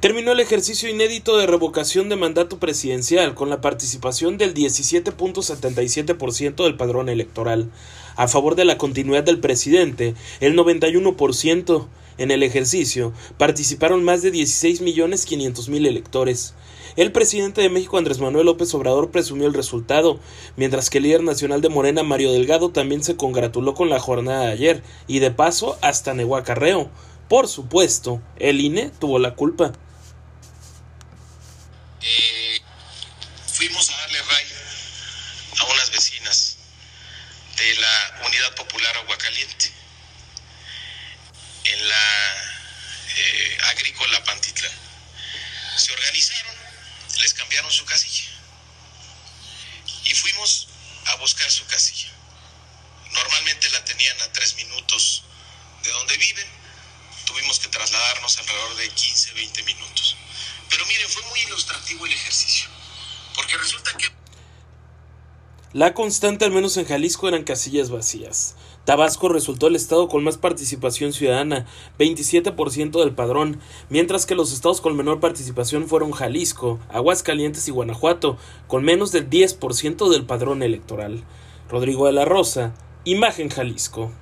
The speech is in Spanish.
Terminó el ejercicio inédito de revocación de mandato presidencial con la participación del 17.77% del padrón electoral. A favor de la continuidad del presidente, el 91%. En el ejercicio participaron más de 16.500.000 electores. El presidente de México Andrés Manuel López Obrador presumió el resultado, mientras que el líder nacional de Morena Mario Delgado también se congratuló con la jornada de ayer y de paso hasta negó acarreo. Por supuesto, el INE tuvo la culpa. Eh, fuimos a darle ray a unas vecinas de la Unidad Popular Aguacaliente en la eh, agrícola Pantitla. Se organizaron, les cambiaron su casilla y fuimos a buscar su casilla. Normalmente la tenían a tres minutos de donde viven, tuvimos que trasladarnos alrededor de 15, 20 minutos. Pero miren, fue muy ilustrativo el ejercicio, resulta que... La constante, al menos en Jalisco, eran casillas vacías. Tabasco resultó el estado con más participación ciudadana, 27% del padrón, mientras que los estados con menor participación fueron Jalisco, Aguascalientes y Guanajuato, con menos del 10% del padrón electoral. Rodrigo de la Rosa, Imagen Jalisco.